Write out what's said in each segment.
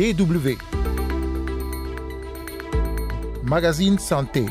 DW. Magazine Santé.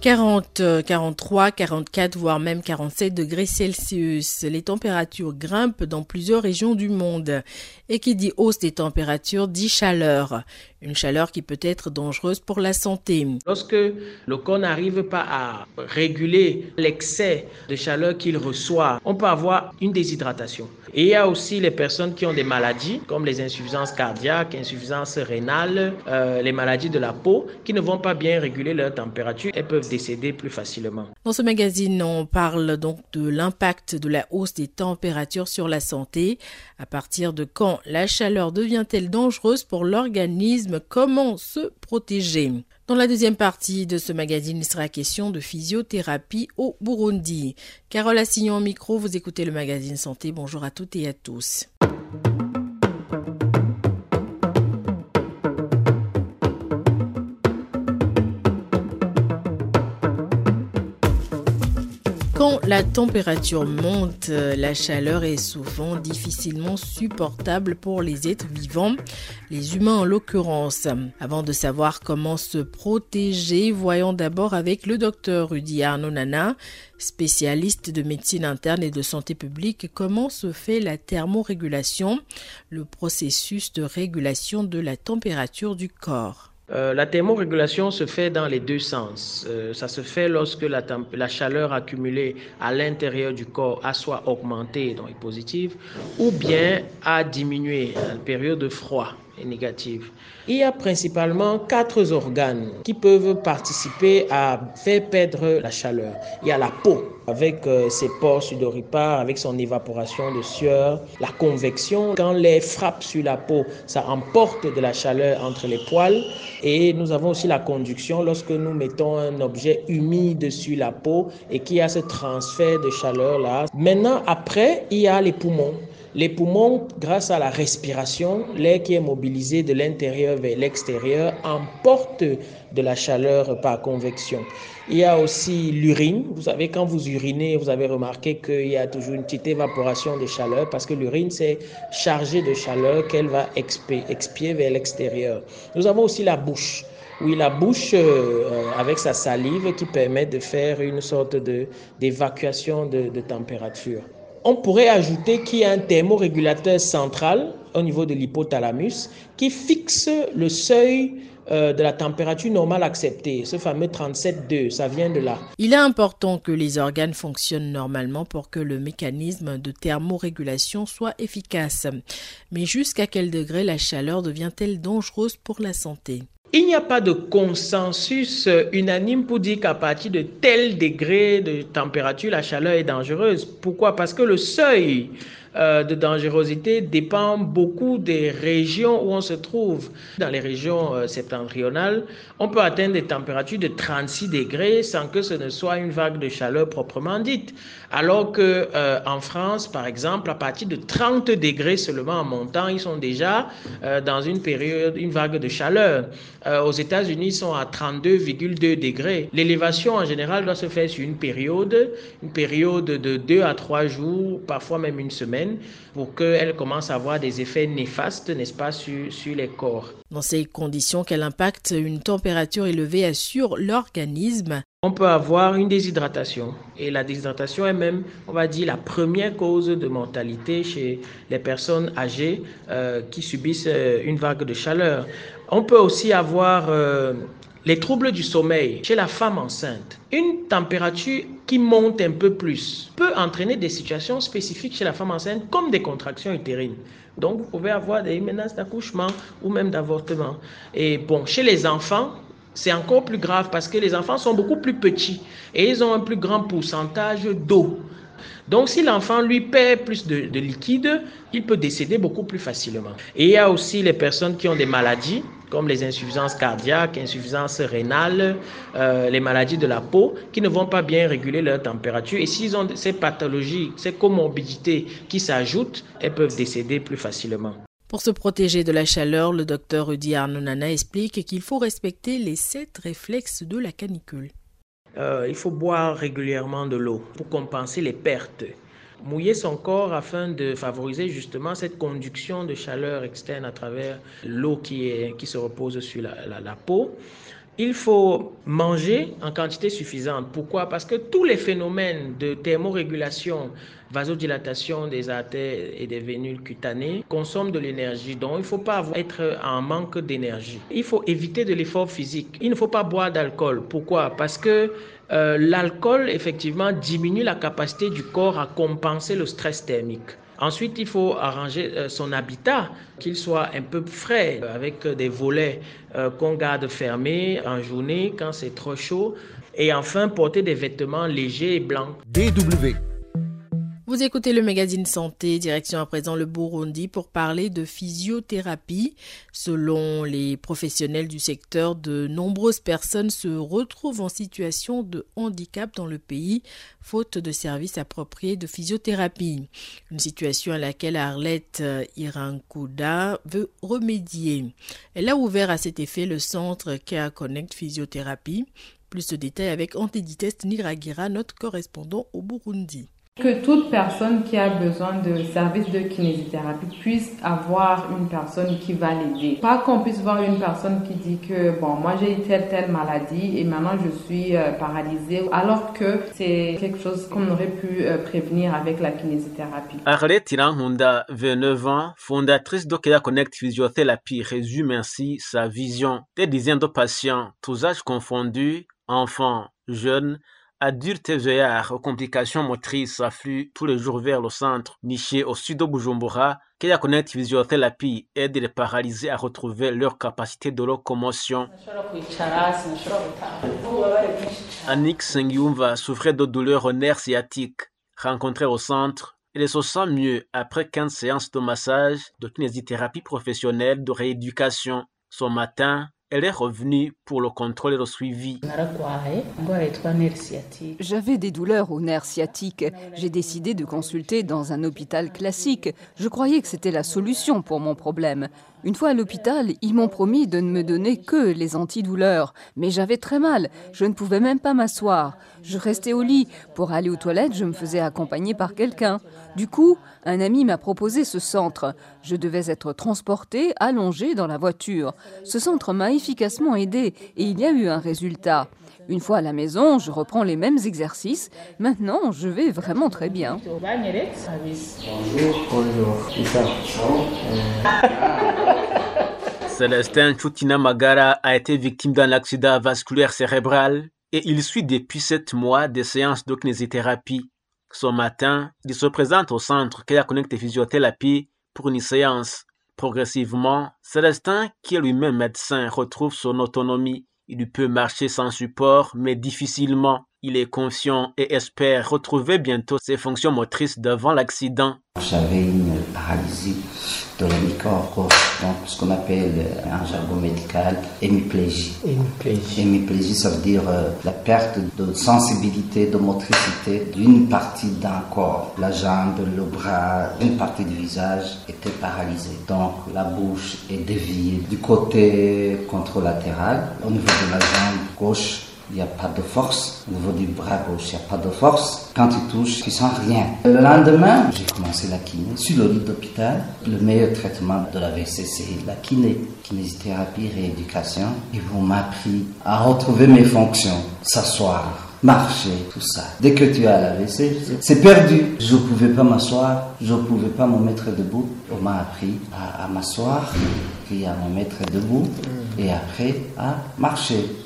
40, 43, 44, voire même 47 degrés Celsius. Les températures grimpent dans plusieurs régions du monde. Et qui dit hausse des températures dit chaleur. Une chaleur qui peut être dangereuse pour la santé. Lorsque le corps n'arrive pas à réguler l'excès de chaleur qu'il reçoit, on peut avoir une déshydratation. Et il y a aussi les personnes qui ont des maladies comme les insuffisances cardiaques, insuffisances rénales, euh, les maladies de la peau qui ne vont pas bien réguler leur température et peuvent décéder plus facilement. Dans ce magazine, on parle donc de l'impact de la hausse des températures sur la santé. À partir de quand la chaleur devient-elle dangereuse pour l'organisme? Comment se protéger. Dans la deuxième partie de ce magazine, il sera question de physiothérapie au Burundi. Carole Assignon au micro, vous écoutez le magazine Santé. Bonjour à toutes et à tous. Quand la température monte, la chaleur est souvent difficilement supportable pour les êtres vivants, les humains en l'occurrence. Avant de savoir comment se protéger, voyons d'abord avec le docteur Rudy Arnonana, spécialiste de médecine interne et de santé publique, comment se fait la thermorégulation, le processus de régulation de la température du corps. Euh, la thermorégulation se fait dans les deux sens. Euh, ça se fait lorsque la, la chaleur accumulée à l'intérieur du corps a soit augmenté, donc est positive, ou bien a diminué en période de froid négative. Il y a principalement quatre organes qui peuvent participer à faire perdre la chaleur. Il y a la peau avec euh, ses pores sudoripares, avec son évaporation de sueur, la convection. Quand l'air frappe sur la peau, ça emporte de la chaleur entre les poils. Et nous avons aussi la conduction lorsque nous mettons un objet humide sur la peau et qu'il y a ce transfert de chaleur là. Maintenant, après, il y a les poumons. Les poumons, grâce à la respiration, l'air qui est mobilisé de l'intérieur vers l'extérieur emporte de la chaleur par convection. Il y a aussi l'urine. Vous savez, quand vous urinez, vous avez remarqué qu'il y a toujours une petite évaporation de chaleur parce que l'urine, c'est chargé de chaleur qu'elle va expier, vers l'extérieur. Nous avons aussi la bouche. Oui, la bouche euh, avec sa salive qui permet de faire une sorte d'évacuation de, de température. On pourrait ajouter qu'il y a un thermorégulateur central au niveau de l'hypothalamus qui fixe le seuil euh, de la température normale acceptée, ce fameux 37,2, ça vient de là. Il est important que les organes fonctionnent normalement pour que le mécanisme de thermorégulation soit efficace. Mais jusqu'à quel degré la chaleur devient-elle dangereuse pour la santé? Il n'y a pas de consensus unanime pour dire qu'à partir de tel degré de température, la chaleur est dangereuse. Pourquoi? Parce que le seuil euh, de dangerosité dépend beaucoup des régions où on se trouve. Dans les régions euh, septentrionales, on peut atteindre des températures de 36 degrés sans que ce ne soit une vague de chaleur proprement dite. Alors que euh, en France, par exemple, à partir de 30 degrés seulement en montant, ils sont déjà dans une période, une vague de chaleur. aux États-Unis, ils sont à 32,2 degrés. L'élévation en général doit se faire sur une période, une période de 2 à 3 jours, parfois même une semaine pour qu'elle commence à avoir des effets néfastes, n'est-ce pas, sur, sur les corps. Dans ces conditions, quel impact une température élevée a sur l'organisme? On peut avoir une déshydratation. Et la déshydratation est même, on va dire, la première cause de mortalité chez les personnes âgées euh, qui subissent euh, une vague de chaleur. On peut aussi avoir euh, les troubles du sommeil chez la femme enceinte. Une température qui monte un peu plus peut entraîner des situations spécifiques chez la femme enceinte comme des contractions utérines. Donc vous pouvez avoir des menaces d'accouchement ou même d'avortement. Et bon, chez les enfants, c'est encore plus grave parce que les enfants sont beaucoup plus petits et ils ont un plus grand pourcentage d'eau. Donc, si l'enfant lui perd plus de, liquide, il peut décéder beaucoup plus facilement. Et il y a aussi les personnes qui ont des maladies, comme les insuffisances cardiaques, insuffisances rénales, euh, les maladies de la peau, qui ne vont pas bien réguler leur température. Et s'ils ont ces pathologies, ces comorbidités qui s'ajoutent, elles peuvent décéder plus facilement. Pour se protéger de la chaleur, le docteur Rudy Arnonana explique qu'il faut respecter les sept réflexes de la canicule. Euh, il faut boire régulièrement de l'eau pour compenser les pertes. mouiller son corps afin de favoriser justement cette conduction de chaleur externe à travers l'eau qui, se repose sur la peau. Il faut manger en quantité suffisante. Pourquoi? Parce que tous les phénomènes de thermorégulation, vasodilatation des artères et des vénules cutanées consomment de l'énergie. Donc, il ne faut pas être en manque d'énergie. Il faut éviter de l'effort physique. Il ne faut pas boire d'alcool. Pourquoi? Parce que euh, l'alcool, effectivement, diminue la capacité du corps à compenser le stress thermique. Ensuite, il faut arranger euh, son habitat, qu'il soit un peu frais, avec des volets euh, qu'on garde fermés en journée quand c'est trop chaud. Et enfin, porter des vêtements légers et blancs. DW vous écoutez le magazine Santé, direction à présent le Burundi pour parler de physiothérapie. Selon les professionnels du secteur, de nombreuses personnes se retrouvent en situation de handicap dans le pays, faute de services appropriés de physiothérapie. Une situation à laquelle Arlette Irankouda veut remédier. Elle a ouvert à cet effet le centre Care Connect Physiothérapie. Plus de détails avec Antiditest Niragira, notre correspondant au Burundi que toute personne qui a besoin de services de kinésithérapie puisse avoir une personne qui va l'aider. Pas qu'on puisse voir une personne qui dit que bon, moi j'ai telle telle maladie et maintenant je suis euh, paralysée alors que c'est quelque chose qu'on aurait pu euh, prévenir avec la kinésithérapie. Arlette Tiranhunda, 29 ans, fondatrice d'Okea Connect Physiothérapie, résume ainsi sa vision. Des dizaines de patients, tous âges confondus, enfants, jeunes, Adultes vieillards aux complications motrices affluent tous les jours vers le centre niché au sud de Bujumbura. Kaya Connect Physiothérapie aide les paralysés à retrouver leur capacité de locomotion. Annick Sengyumva souffrait de douleurs aux nerfs sciatiques. Rencontrée au centre, elle se sent mieux après 15 séances de massage, de kinésithérapie professionnelle, de rééducation. Ce matin, elle est revenue pour le contrôle et le suivi. J'avais des douleurs aux nerfs sciatiques. J'ai décidé de consulter dans un hôpital classique. Je croyais que c'était la solution pour mon problème. Une fois à l'hôpital, ils m'ont promis de ne me donner que les antidouleurs, mais j'avais très mal, je ne pouvais même pas m'asseoir. Je restais au lit. Pour aller aux toilettes, je me faisais accompagner par quelqu'un. Du coup, un ami m'a proposé ce centre. Je devais être transporté, allongé dans la voiture. Ce centre m'a efficacement aidé et il y a eu un résultat. Une fois à la maison, je reprends les mêmes exercices. Maintenant, je vais vraiment très bien. Bonjour, bonjour. Célestin Chutina Magara a été victime d'un accident vasculaire cérébral et il suit depuis sept mois des séances de kinésithérapie. Ce matin, il se présente au centre Kaya Connect Physiothérapie pour une séance. Progressivement, Célestin, qui est lui-même médecin, retrouve son autonomie. Il peut marcher sans support, mais difficilement. Il est confiant et espère retrouver bientôt ses fonctions motrices devant l'accident. J'avais une paralysie de la micro donc ce qu'on appelle en jargon médical hémiplégie. Hémiplégie. Hémiplégie, ça veut dire euh, la perte de sensibilité, de motricité d'une partie d'un corps. La jambe, le bras, une partie du visage était paralysée. Donc la bouche est déviée du côté contralatéral. Au niveau de la jambe gauche, il n'y a pas de force. Au niveau du bras gauche, il n'y a pas de force. Quand il touche, il sent rien. Le lendemain, j'ai commencé la kiné sur le lit d'hôpital. Le meilleur traitement de la VC, c'est la kiné. Kinésithérapie, rééducation. Ils vont appris à retrouver mes fonctions. S'asseoir, marcher, tout ça. Dès que tu as la WC, c'est perdu. Je ne pouvais pas m'asseoir, je ne pouvais pas me mettre debout. On m'a appris à, à m'asseoir, puis à me mettre debout, et après à marcher.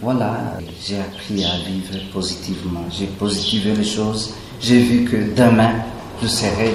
Voilà, j'ai appris à vivre positivement. J'ai positivé les choses. J'ai vu que demain, je serai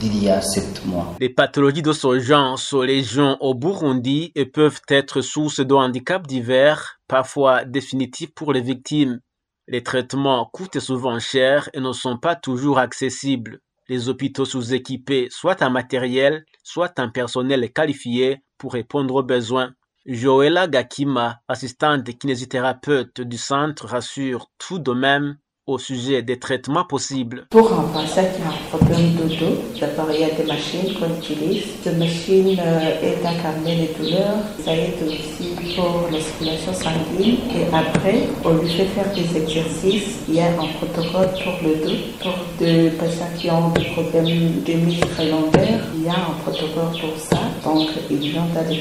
d'il y a sept mois. Les pathologies de ce genre sont légion au Burundi et peuvent être source de handicaps divers, parfois définitifs pour les victimes. Les traitements coûtent souvent cher et ne sont pas toujours accessibles. Les hôpitaux sous-équipés, soit en matériel, soit en personnel qualifié pour répondre aux besoins. Joëlla Gakima, assistante kinésithérapeute du centre, rassure tout de même au sujet des traitements possibles. Pour un patient qui a un problème de dos, d'abord il y a des machines qu'on utilise. Ces machines euh, aident à calmer les douleurs. Ça aide aussi pour la sanguine. Et après, on lui fait faire des exercices. Il y a un protocole pour le dos. Pour des patients qui ont des problèmes de muscles lombaires, il y a un protocole pour ça. Donc, ils viennent à le.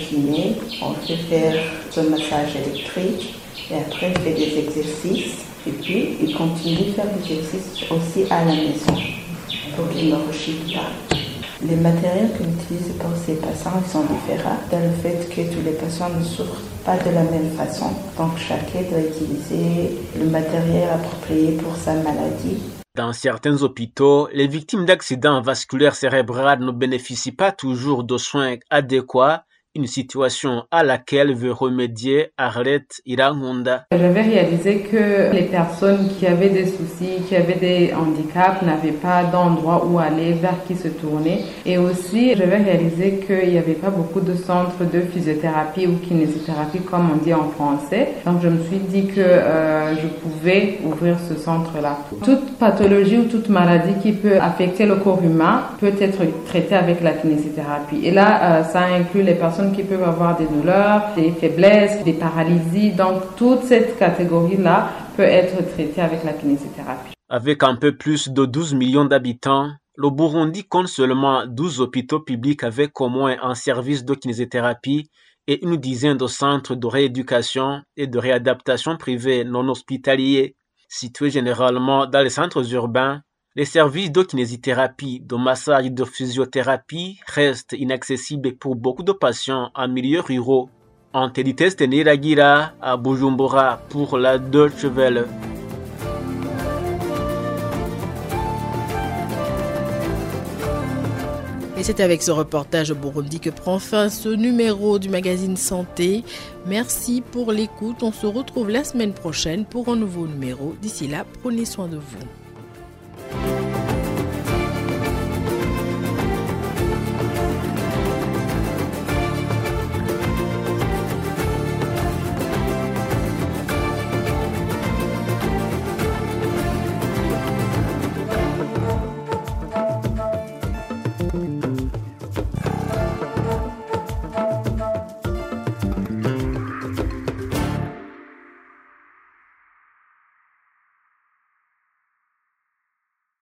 On fait faire ce massage électrique. Et après, il fait des exercices. Et puis, il continue de faire des exercices aussi à la maison pour qu'il ne rechute pas. Les matériels qu'on utilise pour ces patients sont différents dans le fait que tous les patients ne souffrent pas de la même façon. Donc chacun doit utiliser le matériel approprié pour sa maladie. Dans certains hôpitaux, les victimes d'accidents vasculaires cérébrales ne bénéficient pas toujours de soins adéquats une situation à laquelle veut remédier Arlette Irangunda. J'avais réalisé que les personnes qui avaient des soucis, qui avaient des handicaps, n'avaient pas d'endroit où aller, vers qui se tourner. Et aussi, j'avais réalisé qu'il n'y avait pas beaucoup de centres de physiothérapie ou kinésithérapie, comme on dit en français. Donc, je me suis dit que euh, je pouvais ouvrir ce centre-là. Toute pathologie ou toute maladie qui peut affecter le corps humain peut être traitée avec la kinésithérapie. Et là, euh, ça inclut les personnes qui peuvent avoir des douleurs, des faiblesses, des paralysies. Donc toute cette catégorie-là peut être traitée avec la kinésithérapie. Avec un peu plus de 12 millions d'habitants, le Burundi compte seulement 12 hôpitaux publics avec au moins un service de kinésithérapie et une dizaine de centres de rééducation et de réadaptation privés non hospitaliers, situés généralement dans les centres urbains les services de kinésithérapie, de massage et de physiothérapie restent inaccessibles pour beaucoup de patients en milieu ruraux. Antelites Teniragira à Bujumbura pour la Deutsche Welle. Et c'est avec ce reportage au Burundi que prend fin ce numéro du magazine Santé. Merci pour l'écoute. On se retrouve la semaine prochaine pour un nouveau numéro. D'ici là, prenez soin de vous.